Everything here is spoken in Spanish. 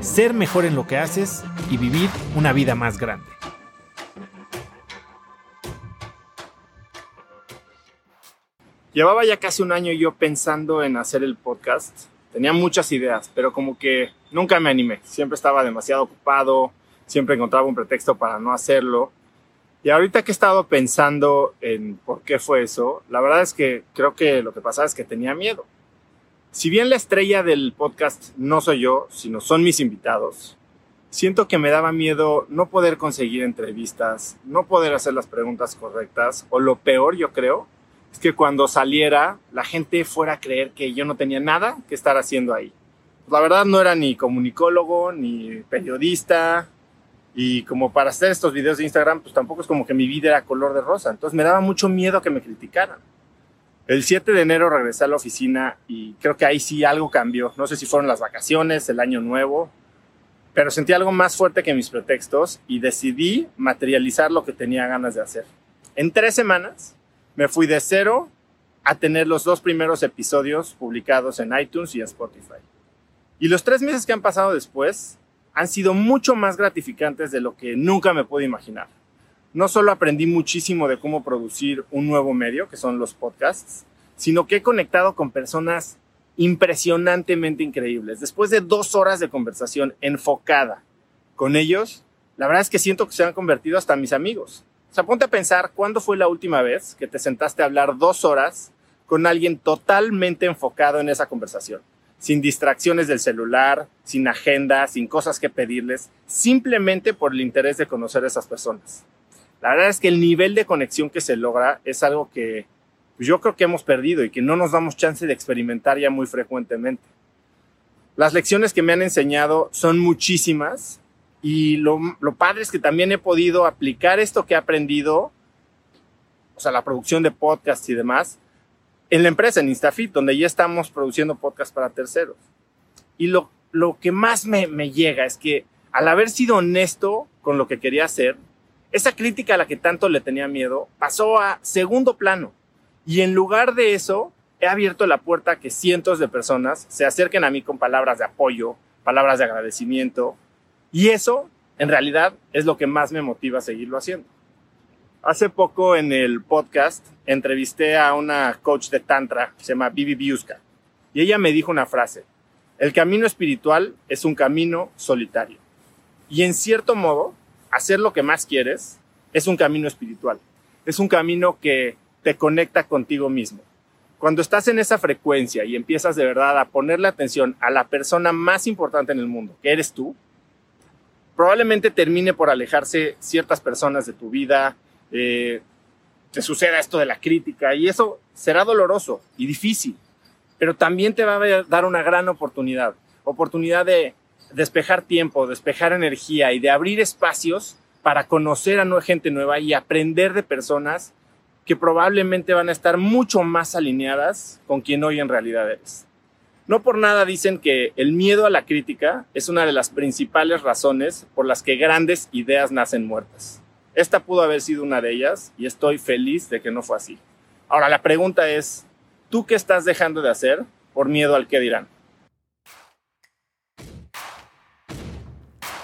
ser mejor en lo que haces y vivir una vida más grande. Llevaba ya casi un año yo pensando en hacer el podcast. Tenía muchas ideas, pero como que nunca me animé. Siempre estaba demasiado ocupado, siempre encontraba un pretexto para no hacerlo. Y ahorita que he estado pensando en por qué fue eso, la verdad es que creo que lo que pasaba es que tenía miedo. Si bien la estrella del podcast no soy yo, sino son mis invitados, siento que me daba miedo no poder conseguir entrevistas, no poder hacer las preguntas correctas, o lo peor yo creo, es que cuando saliera la gente fuera a creer que yo no tenía nada que estar haciendo ahí. La verdad no era ni comunicólogo, ni periodista, y como para hacer estos videos de Instagram, pues tampoco es como que mi vida era color de rosa. Entonces me daba mucho miedo que me criticaran. El 7 de enero regresé a la oficina y creo que ahí sí algo cambió. No sé si fueron las vacaciones, el año nuevo, pero sentí algo más fuerte que mis pretextos y decidí materializar lo que tenía ganas de hacer. En tres semanas me fui de cero a tener los dos primeros episodios publicados en iTunes y Spotify. Y los tres meses que han pasado después han sido mucho más gratificantes de lo que nunca me pude imaginar. No solo aprendí muchísimo de cómo producir un nuevo medio, que son los podcasts, sino que he conectado con personas impresionantemente increíbles. Después de dos horas de conversación enfocada con ellos, la verdad es que siento que se han convertido hasta mis amigos. O sea, ponte a pensar cuándo fue la última vez que te sentaste a hablar dos horas con alguien totalmente enfocado en esa conversación sin distracciones del celular, sin agenda, sin cosas que pedirles, simplemente por el interés de conocer a esas personas. La verdad es que el nivel de conexión que se logra es algo que yo creo que hemos perdido y que no nos damos chance de experimentar ya muy frecuentemente. Las lecciones que me han enseñado son muchísimas y lo, lo padre es que también he podido aplicar esto que he aprendido, o sea, la producción de podcasts y demás, en la empresa, en Instafit, donde ya estamos produciendo podcasts para terceros. Y lo, lo que más me, me llega es que al haber sido honesto con lo que quería hacer, esa crítica a la que tanto le tenía miedo pasó a segundo plano. Y en lugar de eso, he abierto la puerta a que cientos de personas se acerquen a mí con palabras de apoyo, palabras de agradecimiento. Y eso, en realidad, es lo que más me motiva a seguirlo haciendo. Hace poco en el podcast entrevisté a una coach de Tantra, se llama Vivi Biuska, y ella me dijo una frase, el camino espiritual es un camino solitario. Y en cierto modo, hacer lo que más quieres es un camino espiritual. Es un camino que te conecta contigo mismo. Cuando estás en esa frecuencia y empiezas de verdad a ponerle atención a la persona más importante en el mundo, que eres tú, probablemente termine por alejarse ciertas personas de tu vida, eh, te suceda esto de la crítica y eso será doloroso y difícil, pero también te va a dar una gran oportunidad, oportunidad de despejar tiempo, despejar energía y de abrir espacios para conocer a gente nueva y aprender de personas que probablemente van a estar mucho más alineadas con quien hoy en realidad eres. No por nada dicen que el miedo a la crítica es una de las principales razones por las que grandes ideas nacen muertas. Esta pudo haber sido una de ellas y estoy feliz de que no fue así. Ahora la pregunta es, ¿tú qué estás dejando de hacer por miedo al que dirán?